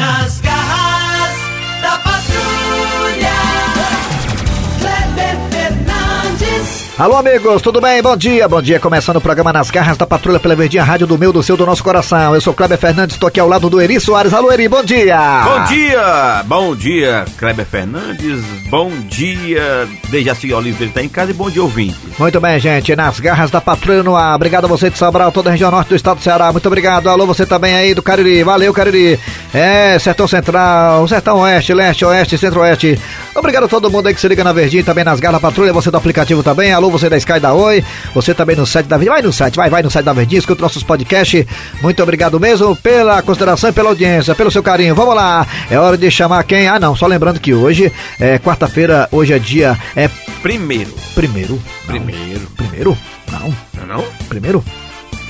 Nas Alô, amigos, tudo bem? Bom dia, bom dia. Começando o programa Nas Garras da Patrulha pela Verdinha Rádio do meu, do seu, do nosso coração. Eu sou Kleber Fernandes, estou aqui ao lado do Eri Soares. Alô, Eri, bom dia! Bom dia, bom dia, Kleber Fernandes, bom dia, Dejaci Oliveira tá em casa e bom dia, ouvinte. Muito bem, gente, nas garras da patrulha no ar. Obrigado a você de Sobral, toda a região norte do estado do Ceará. Muito obrigado. Alô, você também aí do Cariri. Valeu, Cariri. É, Sertão Central, Sertão Oeste, Leste, Oeste, Centro-Oeste. Obrigado a todo mundo aí que se liga na Verdinha, também nas garras da patrulha. Você do aplicativo também. Alô, você da Sky da Oi. Você também no site da Verdinha. Vai no site, vai, vai no site da Verdinha, escuta nossos podcasts. Muito obrigado mesmo pela consideração e pela audiência, pelo seu carinho. Vamos lá. É hora de chamar quem? Ah, não, só lembrando que hoje é quarta-feira, hoje é dia. É Primeiro, primeiro. Não. primeiro, Primeiro? Não. não, não? Primeiro?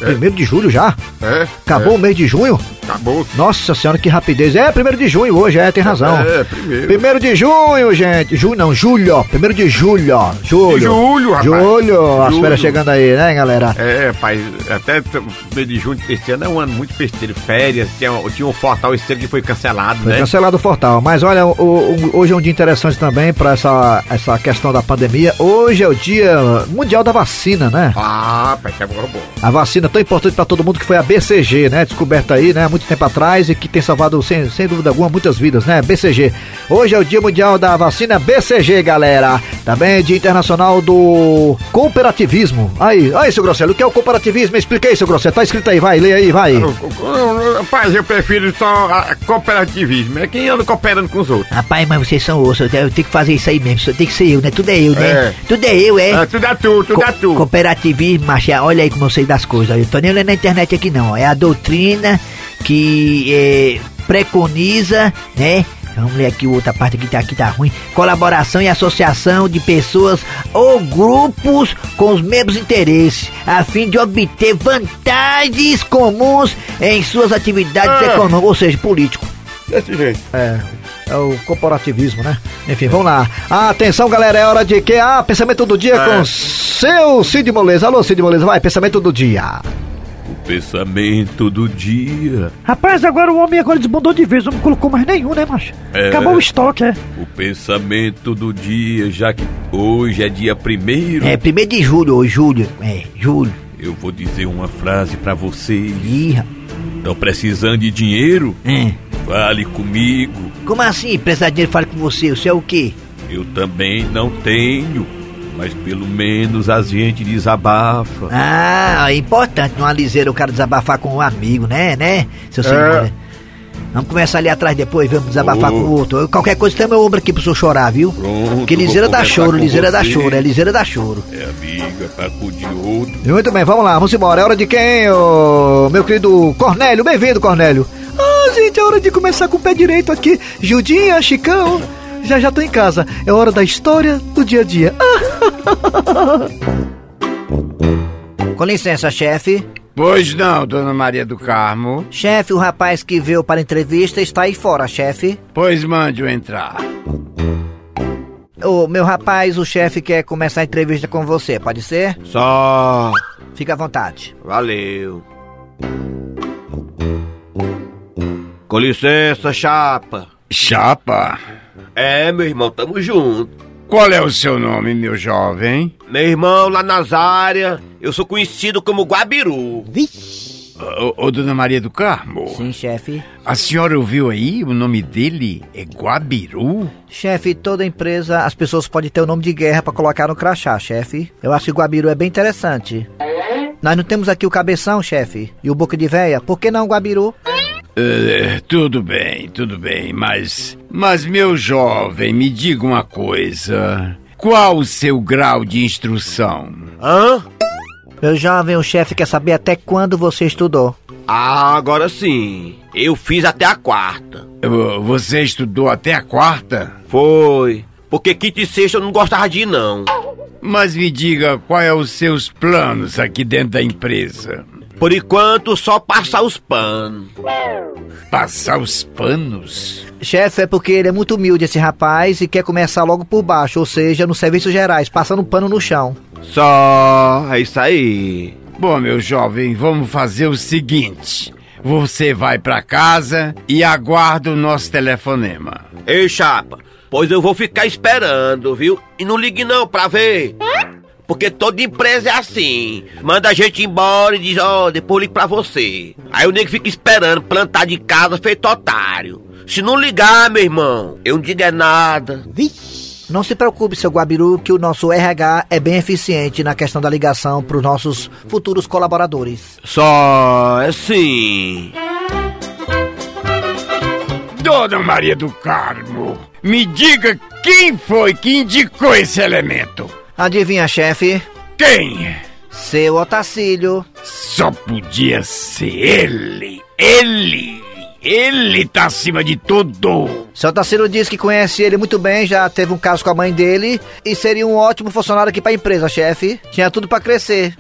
É. Primeiro de julho já? É, Acabou o mês de junho? Acabou. Nossa senhora, que rapidez. É, primeiro de junho hoje, é, tem razão. É, primeiro. Primeiro de junho, gente. Junho não, julho. Primeiro de julho. Julho. De julho, rapaz. Julho. As férias chegando aí, né, galera? É, pai, até mês de junho, esse ano é um ano muito festeiro, férias, tinha, tinha um Fortal esse que foi cancelado, Foi né? cancelado o Fortal. Mas olha, o- o- hoje é um dia interessante também para essa, essa questão da pandemia. Hoje é o dia mundial da vacina, né? Ah, pai, que é bom. A vacina tão importante para todo mundo que foi a BCG, né? Descoberta aí, né? Há muito tempo atrás e que tem salvado, sem, sem dúvida alguma, muitas vidas, né? BCG. Hoje é o Dia Mundial da Vacina BCG, galera. Também Dia Internacional do Cooperativismo. Aí, aí, seu Grosselho, o que é o cooperativismo? Explica aí, seu Grosselho. Tá escrito aí, vai, lê aí, vai. Rapaz, eu prefiro só cooperativismo, é quem anda cooperando com os outros. Rapaz, mas vocês são osso, eu tenho que fazer isso aí mesmo, só tem que ser eu, né? Tudo é eu, né? É. Tudo é eu, é. É, tudo é tu, tudo é Co- tu. Cooperativismo, macho, olha aí como eu sei das coisas. Eu tô nem olhando na internet aqui não. É a doutrina que é, preconiza, né? Vamos ler aqui outra parte que tá, aqui tá ruim. Colaboração e associação de pessoas ou grupos com os mesmos interesses, a fim de obter vantagens comuns em suas atividades Ah. econômicas, ou seja, político. Desse jeito. É, é o corporativismo, né? Enfim, vamos lá. Atenção, galera, é hora de que? Ah, pensamento do dia É. com seu Cid Moleza. Alô, Cid Moleza, vai, pensamento do dia. Pensamento do dia. Rapaz, agora o homem agora desbundou de vez, não colocou mais nenhum, né, macho? É. Acabou o estoque, é. O pensamento do dia, já que hoje é dia primeiro, É, primeiro de julho, ou julho, é, julho. eu vou dizer uma frase pra vocês. Ih, rapaz. Estão precisando de dinheiro? É. Fale comigo. Como assim, precisar de dinheiro, fale com você, você é o quê? Eu também não tenho, mas pelo menos a gente desabafa. Ah, é importante numa liseira o cara desabafar com um amigo, né, né, seu senhor? né? Vamos começar ali atrás depois, vamos desabafar Ô. com o outro. Eu- Qualquer coisa tem meu ombro aqui pro senhor chorar, viu? Pronto, Porque liseira dá choro, liseira dá choro, é liseira dá choro. É amiga, pra de outro. Muito bem, vamos lá, vamos embora. É hora de quem, ô, meu querido Cornélio? Bem-vindo, Cornélio. Ah, gente, é hora de começar com o pé direito aqui. Judinha, Chicão, já já tô em casa. É hora da história do dia a dia. Com licença, chefe. Pois não, dona Maria do Carmo. Chefe, o rapaz que veio para a entrevista está aí fora, chefe. Pois mande-o entrar. Ô, meu rapaz, o chefe quer começar a entrevista com você, pode ser? Só. Fica à vontade. Valeu. Com licença, chapa. Chapa, É, meu irmão, tamo junto. qual é o seu nome, meu jovem? Meu irmão, lá nas áreas, eu sou conhecido como Guabiru. Ô, ô, dona Maria do Carmo, Sim, chefe. a senhora ouviu aí? O nome dele é Guabiru? Chefe, toda empresa, as pessoas podem ter o nome de guerra pra colocar no crachá, chefe. Eu acho que o Guabiru é bem interessante. Nós não temos aqui o cabeção, chefe, e o boca de véia. Por que não Guabiru? É, tudo bem, tudo bem, mas. Mas, meu jovem, me diga uma coisa. Qual o seu grau de instrução? Hã? Meu jovem, o chefe quer saber até quando você estudou. Ah, agora sim. Eu fiz até a quarta. Você estudou até a quarta? Foi. Porque quinta e sexta eu não gostava de ir, não. Mas me diga quais são os seus planos aqui dentro da empresa. Por enquanto, só passar os panos. Passar os panos? Chefe, é porque ele é muito humilde, esse rapaz, e quer começar logo por baixo, ou seja, nos serviços gerais, passando pano no chão. Só. É isso aí. Bom, meu jovem, vamos fazer o seguinte. você vai pra casa e aguarda o nosso telefonema. Ei, chapa, pois eu vou ficar esperando, viu? E não ligue não pra ver. Porque toda empresa é assim. Manda a gente embora e diz, ó, depois ligo pra você. Aí o nego fica esperando, plantar de casa feito otário. Se não ligar, meu irmão, eu não digo é nada. Não se preocupe, seu Guabiru, que o nosso RH é bem eficiente na questão da ligação para os nossos futuros colaboradores. Só assim. Dona Maria do Carmo, me diga quem foi que indicou esse elemento? Adivinha, chefe? Quem? Seu Otacílio. Só podia ser ele. Ele. Ele tá acima de tudo. Seu Otacílio disse que conhece ele muito bem, já teve um caso com a mãe dele e seria um ótimo funcionário aqui para a empresa, chefe. Tinha tudo para crescer.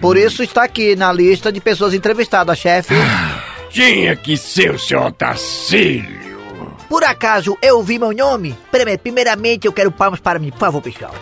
Por isso está aqui na lista de pessoas entrevistadas, chefe. Tinha que ser o seu Otacílio. Por acaso eu ouvi meu nome? Prime- Primeiramente eu quero palmas para mim, por favor, pessoal.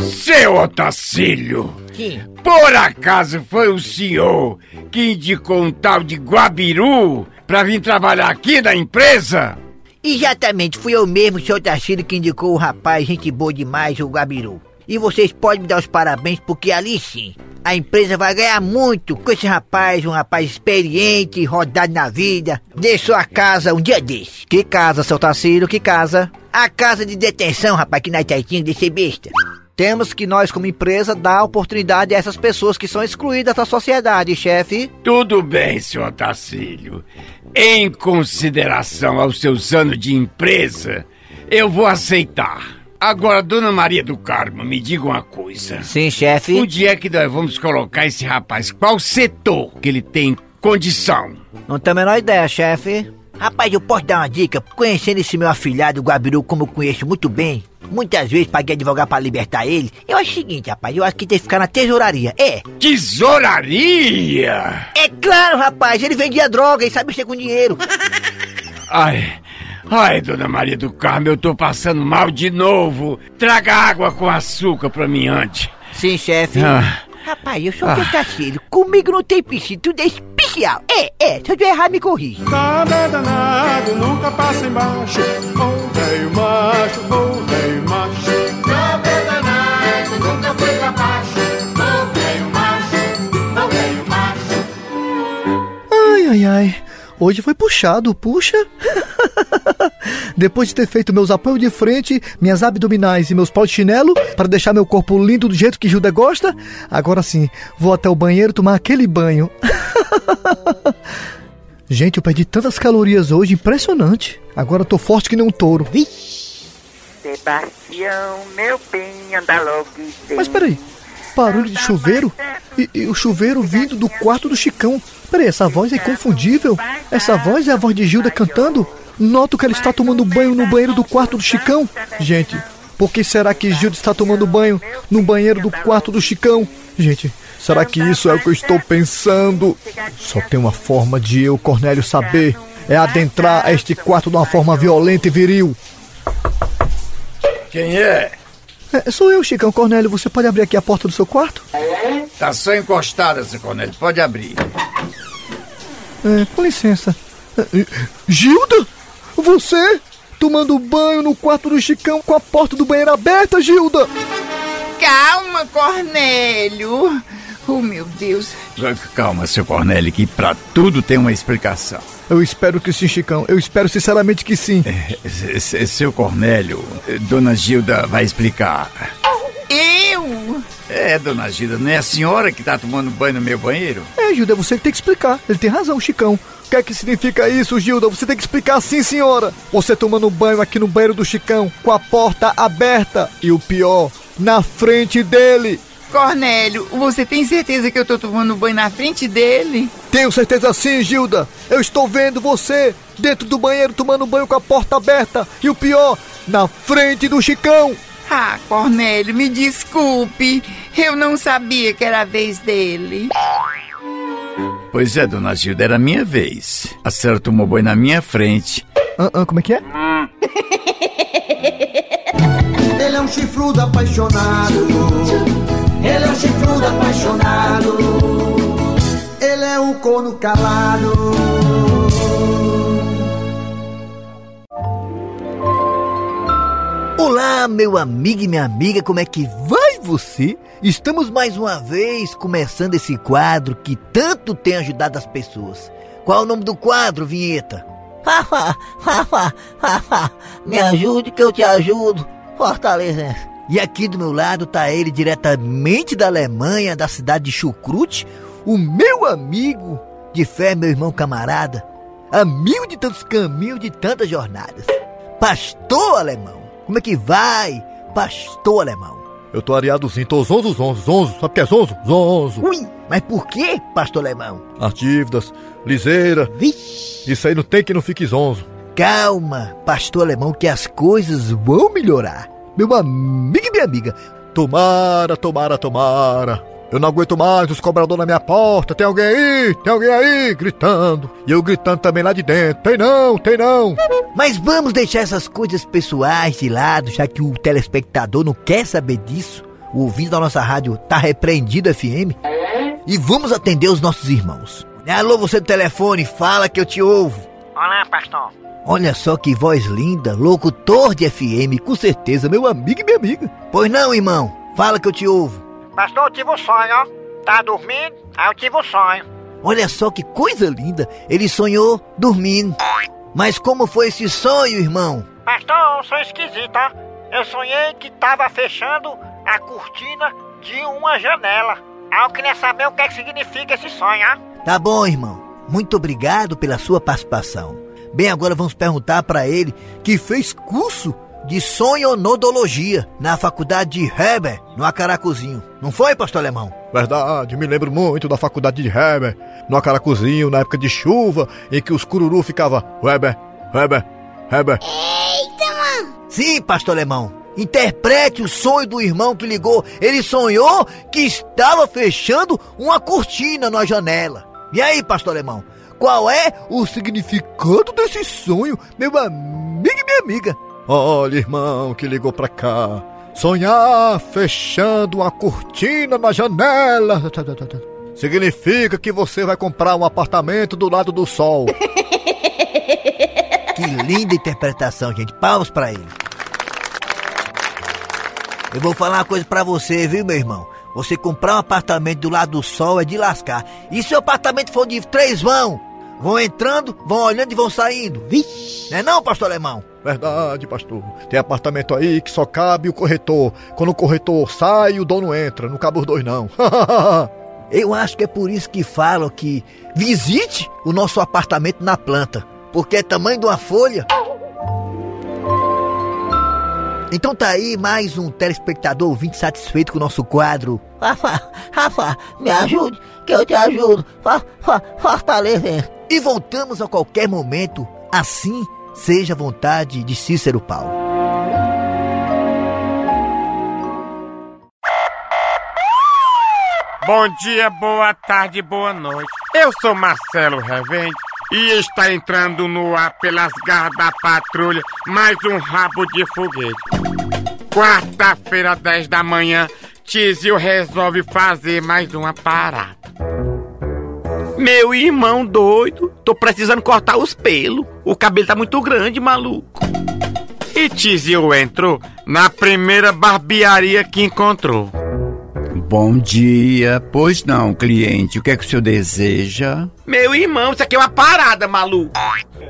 Seu Otacílio. Sim. Por acaso foi o senhor que indicou um tal de Guabiru pra vir trabalhar aqui na empresa? Exatamente, fui eu mesmo, seu Tarcílio, que indicou o rapaz, gente boa demais, o Gabiru. E vocês podem me dar os parabéns, porque ali sim, a empresa vai ganhar muito com esse rapaz, um rapaz experiente, rodado na vida. Deixou a casa um dia desse. Que casa, seu Tacílio, que casa? A casa de detenção, rapaz, que nós tinha de ser besta. Temos que nós, como empresa, dar oportunidade a essas pessoas que são excluídas da sociedade, chefe. Tudo bem, senhor Otacílio. Em consideração aos seus anos de empresa, eu vou aceitar. Agora, dona Maria do Carmo, me diga uma coisa. Sim, chefe. Onde é que nós vamos colocar esse rapaz? Qual setor que ele tem condição? Não tenho a menor ideia, chefe. Rapaz, eu posso dar uma dica? Conhecendo esse meu afilhado, o Gabiru, como eu conheço muito bem, muitas vezes paguei advogado pra libertar ele. Eu acho o seguinte, rapaz, eu acho que tem que ficar na tesouraria. É, Tesouraria! é claro, rapaz, ele vendia droga e sabe mexer com dinheiro. Ai, ai, dona Maria do Carmo, eu tô passando mal de novo. Traga água com açúcar pra mim antes. Sim, chefe. Ah, Rapaz, eu sou ah. comigo não tem piscina, tudo é especial. É, é, se eu tiver errado, me corrija. Nada danado, nunca passa embaixo. Ô velho macho, ô velho macho. Nada danado, nunca foi pra baixo. Ô velho macho, ô velho macho. Ai, ai, ai. Hoje foi puxado, puxa. Depois de ter feito meus apoios de frente, minhas abdominais e meus pau de chinelo, para deixar meu corpo lindo do jeito que Gilda gosta, agora sim, vou até o banheiro tomar aquele banho. Gente, eu perdi tantas calorias hoje, impressionante. Agora eu tô forte que nem um touro. Sebastião, meu bem, anda logo. Mas peraí, barulho de chuveiro? E, e o chuveiro vindo do quarto do Chicão. Peraí, essa voz é inconfundível. Essa voz é a voz de Gilda cantando? Noto que ela está tomando banho no banheiro do quarto do Chicão. Gente, por que será que Gilda está tomando banho no banheiro do quarto do Chicão? Gente, será que isso é o que eu estou pensando? Só tem uma forma de eu, Cornélio, saber. É adentrar a este quarto de uma forma violenta e viril. quem é? É, sou eu, Chicão Cornélio. Você pode abrir aqui a porta do seu quarto? Tá só encostada, seu Cornélio. Pode abrir. É, com licença. É, Gilda? Você? Tomando banho no quarto do Chicão com a porta do banheiro aberta, Gilda? Calma, Cornélio. Oh, meu Deus. Calma, seu Cornélio, que pra tudo tem uma explicação. Eu espero que sim, Chicão. Eu espero sinceramente que sim. É, seu Cornélio, dona Gilda vai explicar. Eu? É, dona Gilda, não é a senhora que tá tomando banho no meu banheiro? É, Gilda, é você que tem que explicar. Ele tem razão, Chicão. O que é que significa isso, Gilda? Você tem que explicar sim, senhora. Você tomando banho aqui no banheiro do Chicão, com a porta aberta. E o pior, na frente dele. Cornélio, você tem certeza que eu tô tomando banho na frente dele? Tenho certeza sim, Gilda. Eu estou vendo você dentro do banheiro tomando banho com a porta aberta. E o pior, na frente do Chicão. Ah, Cornélio, me desculpe. Eu não sabia que era a vez dele. Pois é, dona Gilda, era a minha vez. A senhora tomou banho na minha frente. Ah, ah, como é que é? Ele é um chifrudo apaixonado. Ele é um chifrudo apaixonado. Ele é um corno calado. Olá, meu amigo e minha amiga, como é que vai você? Estamos mais uma vez começando esse quadro que tanto tem ajudado as pessoas. Qual é o nome do quadro, vinheta? Me ajude que eu te ajudo. Fortaleza. E aqui do meu lado tá ele diretamente da Alemanha, da cidade de Chucrute, o meu amigo de fé, meu irmão camarada, amigo de tantos caminhos, de tantas jornadas. Pastor alemão, como é que vai, pastor alemão? Eu tô areadozinho, tô zonzo, zonzo, zonzo. Sabe o que é zonzo? Zonzo. Ui, mas por que, pastor alemão? As dívidas, liseira. Vixe. Isso aí não tem que não fique zonzo. Calma, pastor alemão, que as coisas vão melhorar. Meu amigo e minha amiga, Tomara, tomara, tomara. Eu não aguento mais os cobradores na minha porta. Tem alguém aí? Tem alguém aí? Gritando. E eu gritando também lá de dentro. Tem não, tem não. mas vamos deixar essas coisas pessoais de lado, já que o telespectador não quer saber disso. O ouvinte da nossa rádio tá repreendido FM. E vamos atender os nossos irmãos. Alô, você do telefone, fala que eu te ouvo. Olá, pastor. Olha só que voz linda, locutor de FM, com certeza, meu amigo e minha amiga. Pois não, irmão, fala que eu te ouvo. Pastor, eu tive um sonho, ó. Tá dormindo? Aí eu tive um sonho. Olha só que coisa linda, ele sonhou dormindo. Mas como foi esse sonho, irmão? Pastor, um sonho esquisito, ó. Eu sonhei que tava fechando a cortina de uma janela. Aí eu queria saber o que, é que significa esse sonho, ó. Tá bom, irmão. Muito obrigado pela sua participação. Bem, agora vamos perguntar para ele que fez curso de sonhonodologia na faculdade de Heber, no Acaracuzinho. Não foi, pastor alemão? Verdade, me lembro muito da faculdade de Heber, no Acaracuzinho, na época de chuva, em que os cururu ficava Weber, Weber, Heber. Sim, pastor alemão. Interprete o sonho do irmão que ligou. Ele sonhou que estava fechando uma cortina na janela. E aí, pastor alemão? Qual é o significado desse sonho, meu amigo e minha amiga? Olha, irmão, que ligou pra cá. Sonhar fechando uma cortina na janela. Significa que você vai comprar um apartamento do lado do sol. Que linda interpretação, gente. Palmas pra ele. Eu vou falar uma coisa pra você, viu, meu irmão? Você comprar um apartamento do lado do sol é de lascar. E se o apartamento for de três vão? Vão entrando, vão olhando e vão saindo. Vixe! Não é não, pastor alemão? Verdade, pastor. Tem apartamento aí que só cabe o corretor. Quando o corretor sai, o dono entra. Não cabe os dois, não. Eu acho que é por isso que falam que visite o nosso apartamento na planta. Porque é tamanho de uma folha. Então tá aí mais um telespectador ouvinte satisfeito com o nosso quadro. Rafa, Rafa, me ajude, que eu te ajudo. Fa- fa- Fortaleza. E voltamos a qualquer momento. Assim seja a vontade de Cícero Paulo. Bom dia, boa tarde, boa noite. Eu sou Marcelo Revende e está entrando no ar pelas garras da patrulha mais um rabo de foguete. Quarta-feira, 10 da manhã, Tizio resolve fazer mais uma parada. Meu irmão doido, tô precisando cortar os pelos. O cabelo tá muito grande, maluco. E Tizio entrou na primeira barbearia que encontrou. Bom dia. Pois não, cliente. O que é que o senhor deseja? Meu irmão, isso aqui é uma parada, maluco.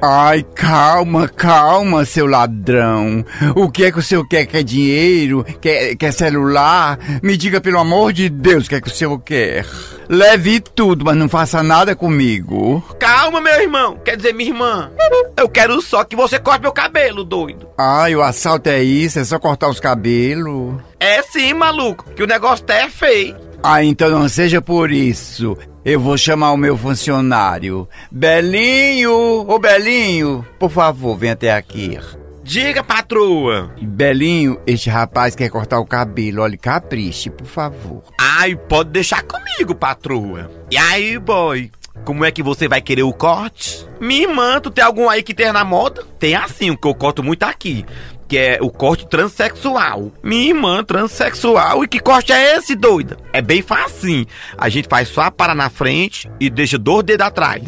Ai, calma, calma, seu ladrão. O que é que o senhor quer? Quer dinheiro? Quer, quer celular? Me diga, pelo amor de Deus, o que é que o senhor quer? Leve tudo, mas não faça nada comigo. Calma, meu irmão. Quer dizer, minha irmã. Eu quero só que você corte meu cabelo, doido. Ai, o assalto é isso? É só cortar os cabelos? É sim, maluco, que o negócio tá é feio. Ah, então não seja por isso. Eu vou chamar o meu funcionário. Belinho! Ô Belinho, por favor, vem até aqui. Diga, patroa. Belinho, este rapaz quer cortar o cabelo. Olha, capriche, por favor. Ai, pode deixar comigo, patroa. E aí, boy? Como é que você vai querer o corte? Minha irmã, tu tem algum aí que tem na moda? Tem assim, o que eu corto muito aqui. que é o corte transexual. Minha irmã, transexual. E que corte é esse, doida? É bem facinho. A gente faz só a para na frente e deixa dois dedos atrás.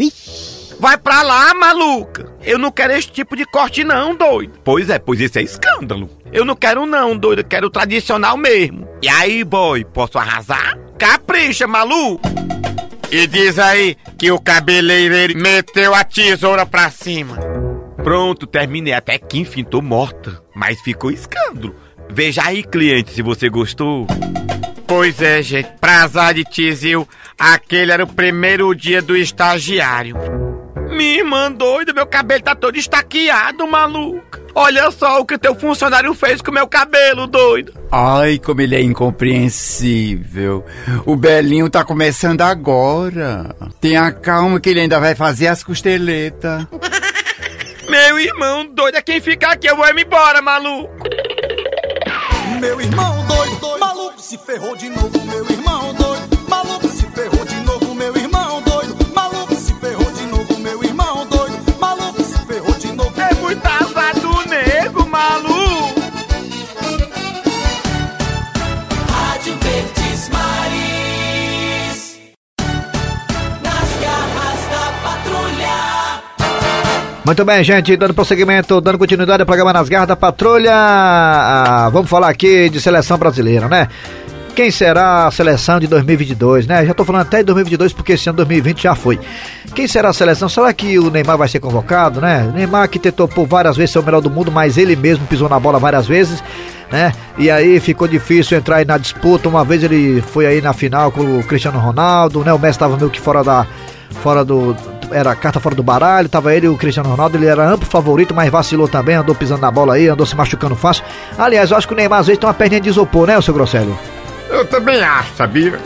Vai pra lá, maluca! Eu não quero esse tipo de corte, não, doido. Pois é, pois isso é escândalo. Eu não quero, não, doido. Eu quero o tradicional mesmo. E aí, boy, posso arrasar? Capricha, maluco! E diz aí que o cabeleireiro meteu a tesoura pra cima. Pronto, terminei. Até que enfim, tô morta. Mas ficou escândalo. Veja aí, cliente, se você gostou. Pois é, gente. Pra azar de Tizil, aquele era o primeiro dia do estagiário. Minha irmã doida, meu cabelo tá todo estaqueado, maluca. Olha só o que teu funcionário fez com meu cabelo, doido. Ai, como ele é incompreensível. O Belinho tá começando agora. Tenha calma que ele ainda vai fazer as costeletas. Meu irmão doido é quem fica aqui, eu vou me embora, maluco. Meu irmão doido, doido, maluco se ferrou de novo, meu irmão doido, Muito bem, gente, dando prosseguimento, dando continuidade ao programa Nas Garras da Patrulha. Ah, vamos falar aqui de seleção brasileira, né? Quem será a seleção de 2022, né? Já tô falando até de 2022 porque esse ano 2020 já foi. Quem será a seleção? Será que o Neymar vai ser convocado, né? Neymar que tentou por várias vezes ser o melhor do mundo, mas ele mesmo pisou na bola várias vezes, né? E aí ficou difícil entrar aí na disputa. Uma vez ele foi aí na final com o Cristiano Ronaldo, né? O Messi tava meio que fora da fora do era carta fora do baralho, tava ele e o Cristiano Ronaldo, ele era amplo favorito, mas vacilou também, andou pisando na bola aí, andou se machucando fácil. Aliás, eu acho que o Neymar às vezes tem uma perninha de isopor, né, o seu Grosselho? Eu também acho, sabia?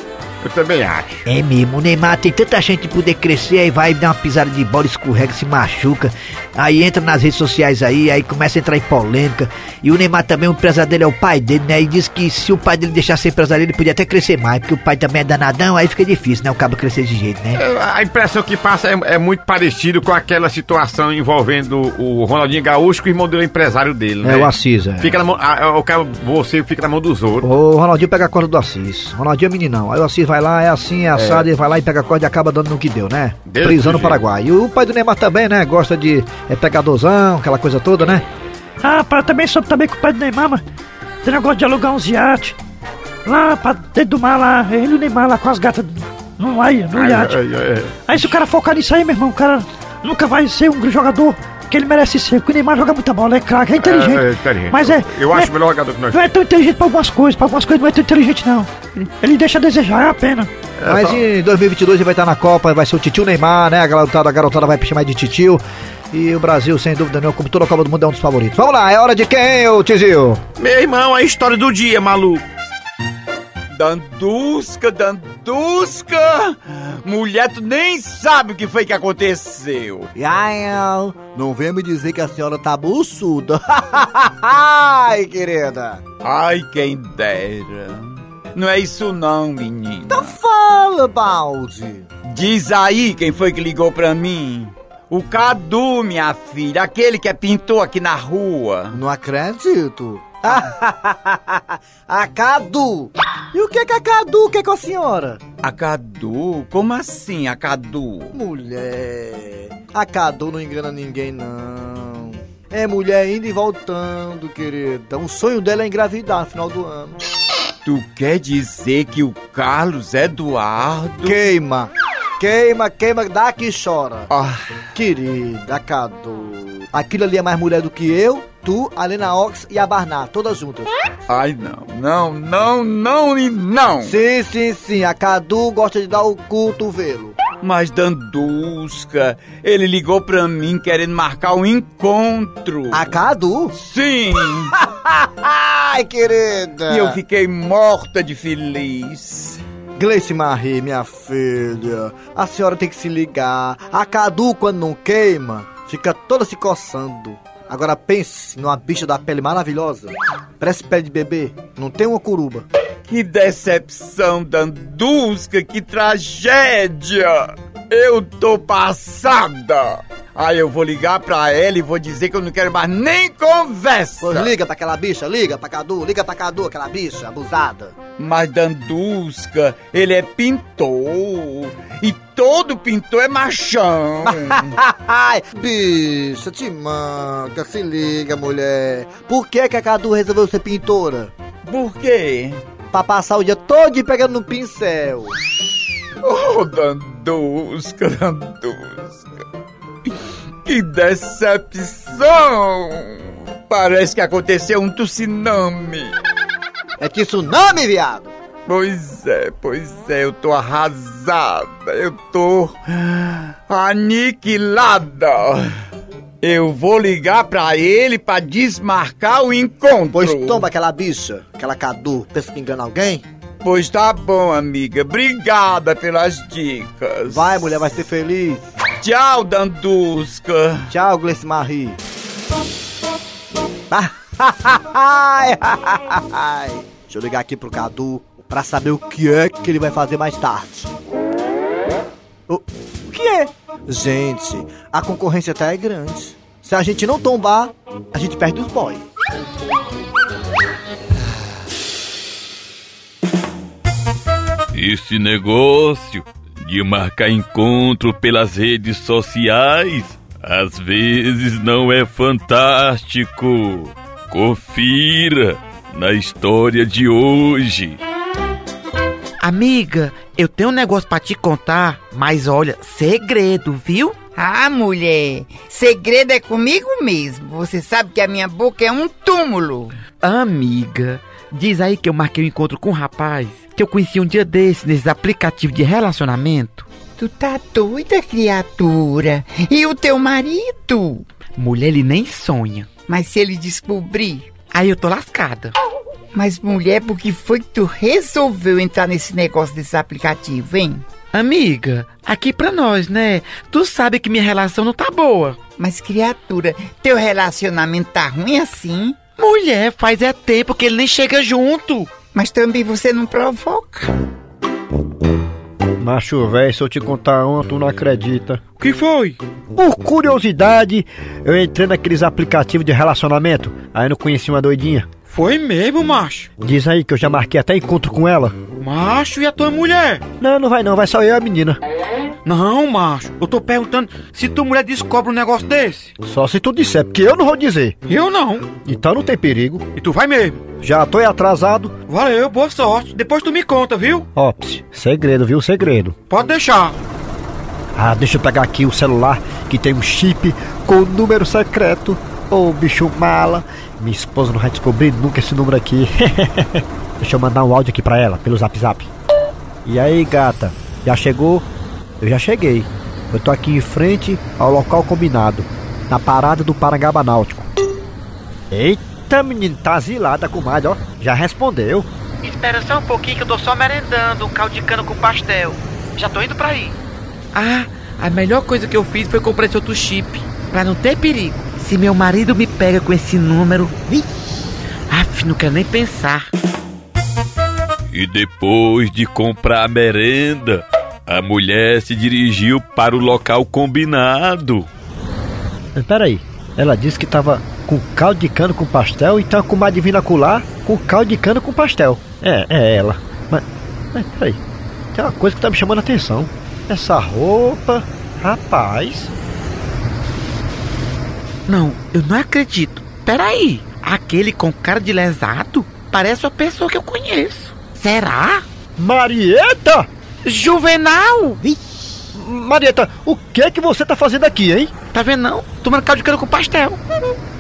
Eu também acho. É mesmo, o Neymar tem tanta gente de poder crescer, aí vai dar uma pisada de bola, escorrega, se machuca, aí entra nas redes sociais aí, aí começa a entrar em polêmica. E o Neymar também, o empresário dele é o pai dele, né? E diz que se o pai dele deixasse ser empresário, ele podia até crescer mais, porque o pai também é danadão, aí fica difícil, né? O cabo crescer de jeito, né? É, A impressão que passa é, é muito parecido com aquela situação envolvendo o Ronaldinho Gaúcho, que o irmão dele é empresário dele, né? É, o Assis, é. Fica na mão, a- o cara, você fica na mão dos outros. O Ronaldinho pega a corda do Assis. Ronaldinho é meninão. Aí o Assis vai lá, é assim, é assado, ele vai lá e pega a corda e acaba dando no que deu, né? Deus Prisão no Paraguai. E o pai do Neymar também, né? Gosta de é pegadorzão, aquela coisa toda, né? Ah, para também soube também que o pai do Neymar, mano, tem negócio de alugar uns iates. Lá pra dentro do mar lá, ele e o Neymar lá com as gatas no, no iate. Aí se o cara focar nisso aí, meu irmão, o cara nunca vai ser um jogador que ele merece ser, porque o Neymar joga muita bola, é craque, é inteligente. É, é inteligente. Mas é. Eu acho é- o melhor jogador que nós Não é tão inteligente pra algumas coisas, pra algumas coisas não é tão inteligente não. Ele, ele deixa a desejar, é a pena. Mas em 2022 ele vai estar na Copa, vai ser o Titio Neymar, né? A garotada, a garotada vai chamar de Titio. E o Brasil, sem dúvida nenhuma, como toda a Copa do Mundo, é um dos favoritos. Vamos lá, é hora de quem, ô Tizio? Meu irmão, a história do dia, maluco. Dandusca, Dandusca! Mulher, tu nem sabe o que foi que aconteceu. Yael, não venha me dizer que a senhora tá buçuda. Ai, querida. Ai, quem dera. Não é isso não, menino. Então fala, balde. Diz aí quem foi que ligou pra mim. O Cadu, minha filha, aquele que é pintor aqui na rua. Não acredito. a Cadu. E o que que a Cadu quer com a senhora? A Cadu? Como assim, a Cadu? Mulher, a Cadu não engana ninguém, não. É mulher indo e voltando, querida. O sonho dela é engravidar no final do ano. Tu quer dizer que o Carlos Eduardo... Queima, queima, queima, dá que chora. Ah, Querida, Cadu. Aquilo ali é mais mulher do que eu, tu, a Lena Ox e a Barná, todas juntas. ai, não, não, não, não e não. Sim, sim, sim. A Cadu gosta de dar o cotovelo. Mas Dandusca, ele ligou pra mim querendo marcar um encontro. A Cadu? Sim! Ai, querida. e eu fiquei morta de feliz. Gleice Marie, minha filha, a senhora tem que se ligar. A Cadu, quando não queima, fica toda se coçando. Agora pense numa bicha da pele maravilhosa. Parece pele de bebê, não tem uma curuba. Que decepção, Dandusca, que tragédia! Eu tô passada! Aí eu vou ligar pra ela e vou dizer que eu não quero mais nem conversa. Pois liga pra aquela bicha, liga pra Cadu, liga pra Cadu, aquela bicha abusada. Mas Dandusca, ele é pintor. E todo pintor é machão. Bicha, te manca, se liga, mulher. Por que, que a Cadu resolveu ser pintora? Por quê? Pra passar o dia todo pegando no pincel. Oh, Dandusca, Dandusca. Que decepção! Parece que aconteceu um tsunami. É tsunami, viado? Pois é, pois é, eu tô arrasada, eu tô aniquilada. Eu vou ligar pra ele pra desmarcar o encontro. Pois toma aquela bicha, aquela Cadu, pensa que engana alguém? Pois tá bom, amiga. Obrigada pelas dicas. Vai, mulher, vai ser feliz. Tchau, Dandusca. Tchau, Gleice Marie. Deixa eu ligar aqui pro Cadu pra saber o que é que ele vai fazer mais tarde. O, o que é? Gente, a concorrência tá é grande. Se a gente não tombar, a gente perde os boys. Esse negócio de marcar encontro pelas redes sociais às vezes não é fantástico. Confira na história de hoje. Amiga, eu tenho um negócio pra te contar, mas olha, segredo, viu? Ah, mulher, segredo é comigo mesmo. Você sabe que a minha boca é um túmulo. Amiga, diz aí que eu marquei um encontro com um rapaz que eu conheci um dia desse nesses aplicativos de relacionamento. Tu tá doida, criatura? E o teu marido? Mulher, ele nem sonha. Mas se ele descobrir? Aí eu tô lascada. Mas mulher, por que foi que tu resolveu entrar nesse negócio desse aplicativo, hein? Amiga, aqui pra nós, né? Tu sabe que minha relação não tá boa. Mas criatura, teu relacionamento tá ruim assim? Mulher, faz é tempo que ele nem chega junto. Mas também você não provoca. Macho, velho, se eu te contar uma, tu não acredita. O que foi? Por curiosidade, eu entrei naqueles aplicativos de relacionamento. Aí eu não conheci uma doidinha. Foi mesmo, macho? Diz aí que eu já marquei até encontro com ela. Macho, e a tua mulher? Não, não vai não, vai só eu e a menina. Não, macho, eu tô perguntando se tua mulher descobre um negócio desse. Só se tu disser, porque eu não vou dizer. Eu não. Então não tem perigo. E tu vai mesmo? Já tô atrasado. Valeu, boa sorte. Depois tu me conta, viu? Ó, ps, segredo, viu? Segredo. Pode deixar. Ah, deixa eu pegar aqui o celular que tem um chip com número secreto. Ô, bicho mala. Minha esposa não vai descobrir nunca esse número aqui. deixa eu mandar um áudio aqui pra ela, pelo zap zap. E aí, gata? Já chegou? Eu já cheguei. Eu tô aqui em frente ao local combinado, na parada do Parangaba Náutico. Eita, menino, tá zilada, comadre, ó. Já respondeu. Espera só um pouquinho que eu tô só merendando um caldo de cana com pastel. Já tô indo pra aí. Ah, a melhor coisa que eu fiz foi comprar esse outro chip, pra não ter perigo. Se meu marido me pega com esse número, vi, af, não quero nem pensar. E depois de comprar a merenda, a mulher se dirigiu para o local combinado. Peraí, ela disse que tava com caldo de cana com pastel e tá com uma divina colar com caldo de cana com pastel. É, é ela. Mas, mas peraí, tem uma coisa que tá me chamando a atenção. Essa roupa, rapaz. Não, eu não acredito. Peraí, aquele com cara de lesado parece uma pessoa que eu conheço. Será? Marieta! Juvenal! Marieta, o que é que você tá fazendo aqui, hein? Tá vendo não? Tomando caldo de cana com pastel.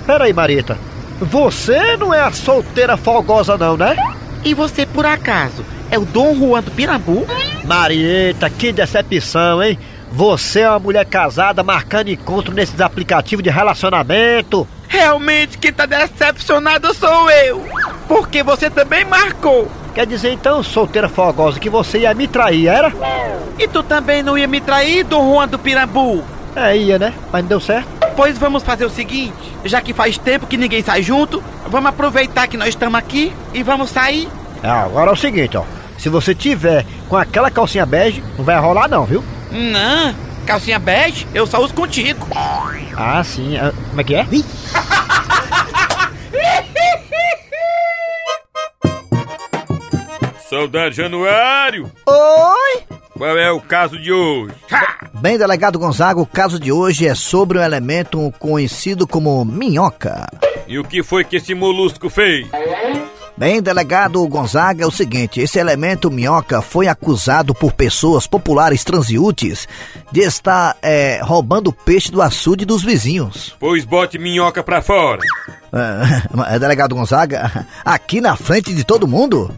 Peraí, Marieta. Você não é a solteira folgosa não, né? E você, por acaso, é o Dom Juan do Pirambu? Marieta, que decepção, hein? Você é uma mulher casada marcando encontro nesses aplicativos de relacionamento. Realmente quem tá decepcionado sou eu. Porque você também marcou. Quer dizer então, solteira fogosa, que você ia me trair, era? E tu também não ia me trair, Dom Juan do Pirambu? É, ia, né? Mas não deu certo. Pois vamos fazer o seguinte, já que faz tempo que ninguém sai junto, vamos aproveitar que nós estamos aqui e vamos sair. Ah, agora é o seguinte, ó. Se você tiver com aquela calcinha bege, não vai rolar não, viu? Não, calcinha bege, eu só uso contigo. Ah, sim. ah, Como é que é? Saudade Januário! Oi! Qual é o caso de hoje? Bem, delegado Gonzaga, o caso de hoje é sobre um elemento conhecido como minhoca. E o que foi que esse molusco fez? Bem, delegado Gonzaga, é o seguinte: esse elemento minhoca foi acusado por pessoas populares transeúntes de estar é, roubando peixe do açude dos vizinhos. Pois bote minhoca pra fora. É, delegado Gonzaga, aqui na frente de todo mundo?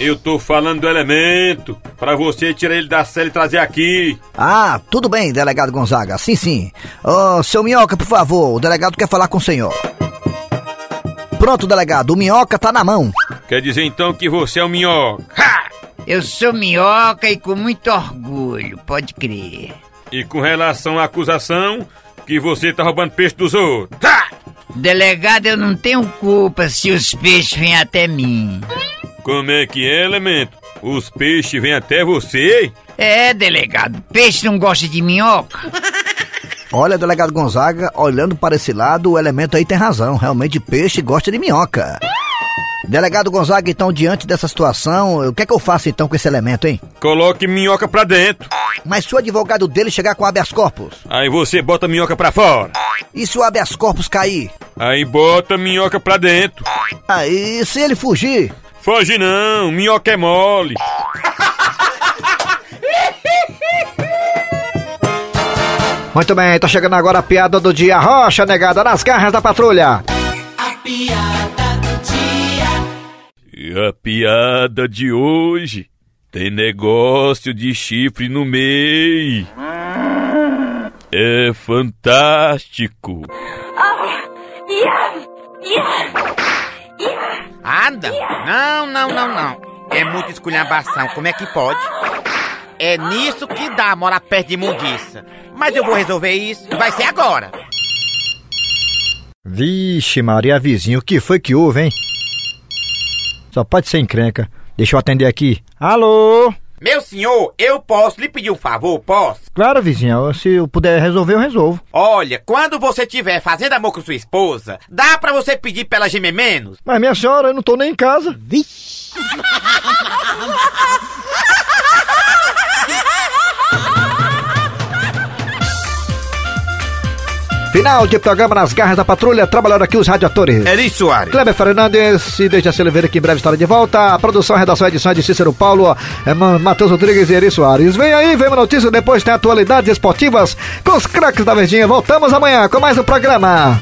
Eu tô falando do elemento, pra você tirar ele da cela e trazer aqui. Ah, tudo bem, delegado Gonzaga. Sim, sim. Ô, seu Minhoca, por favor, o delegado quer falar com o senhor. Pronto, delegado, o Minhoca tá na mão. Quer dizer então que você é o minhoca. Eu sou minhoca e com muito orgulho, pode crer. E com relação à acusação, que você tá roubando peixe dos outros. Delegado, eu não tenho culpa se os peixes vêm até mim. Como é que é, elemento? Os peixes vêm até você? É, delegado, peixe não gosta de minhoca. Olha, delegado Gonzaga, olhando para esse lado, o elemento aí tem razão. Realmente, peixe gosta de minhoca. Delegado Gonzaga, então, diante dessa situação, o que é que eu faço então com esse elemento, hein? Coloque minhoca pra dentro. Mas se o advogado dele chegar com habeas corpus? Aí você bota minhoca pra fora. E se o habeas corpus cair? Aí bota minhoca pra dentro. Aí, se ele fugir? Foge não, minhoca é mole. Muito bem, tá chegando agora a piada do dia. Rocha negada nas garras da patrulha. A piada do dia. E a piada de hoje tem negócio de chifre no meio. É fantástico. Anda! Não, não, não, não. É muita esculhambação, como é que pode? É nisso que dá morar perto de imundiça. Mas eu vou resolver isso e vai ser agora. Vixe, Maria, vizinho, o que foi que houve, hein? Só pode ser encrenca. Deixa eu atender aqui. Alô? Meu senhor, eu posso lhe pedir um favor, posso? Claro, vizinha, se eu puder resolver, eu resolvo. Olha, quando você estiver fazendo amor com sua esposa, dá pra você pedir pra ela gemer menos? Mas minha senhora, eu não tô nem em casa. Vixe! Final de programa nas garras da patrulha, trabalhando aqui os radiadores. Eri Soares. Kleber Fernandes e Deja Silveira que em breve estará de volta. A produção, a redação, a edição é de Cícero Paulo, é Ma- Matheus Rodrigues e Eri Soares. Vem aí, vem uma notícia, depois tem atualidades esportivas com os craques da Verdinha. Voltamos amanhã com mais um programa.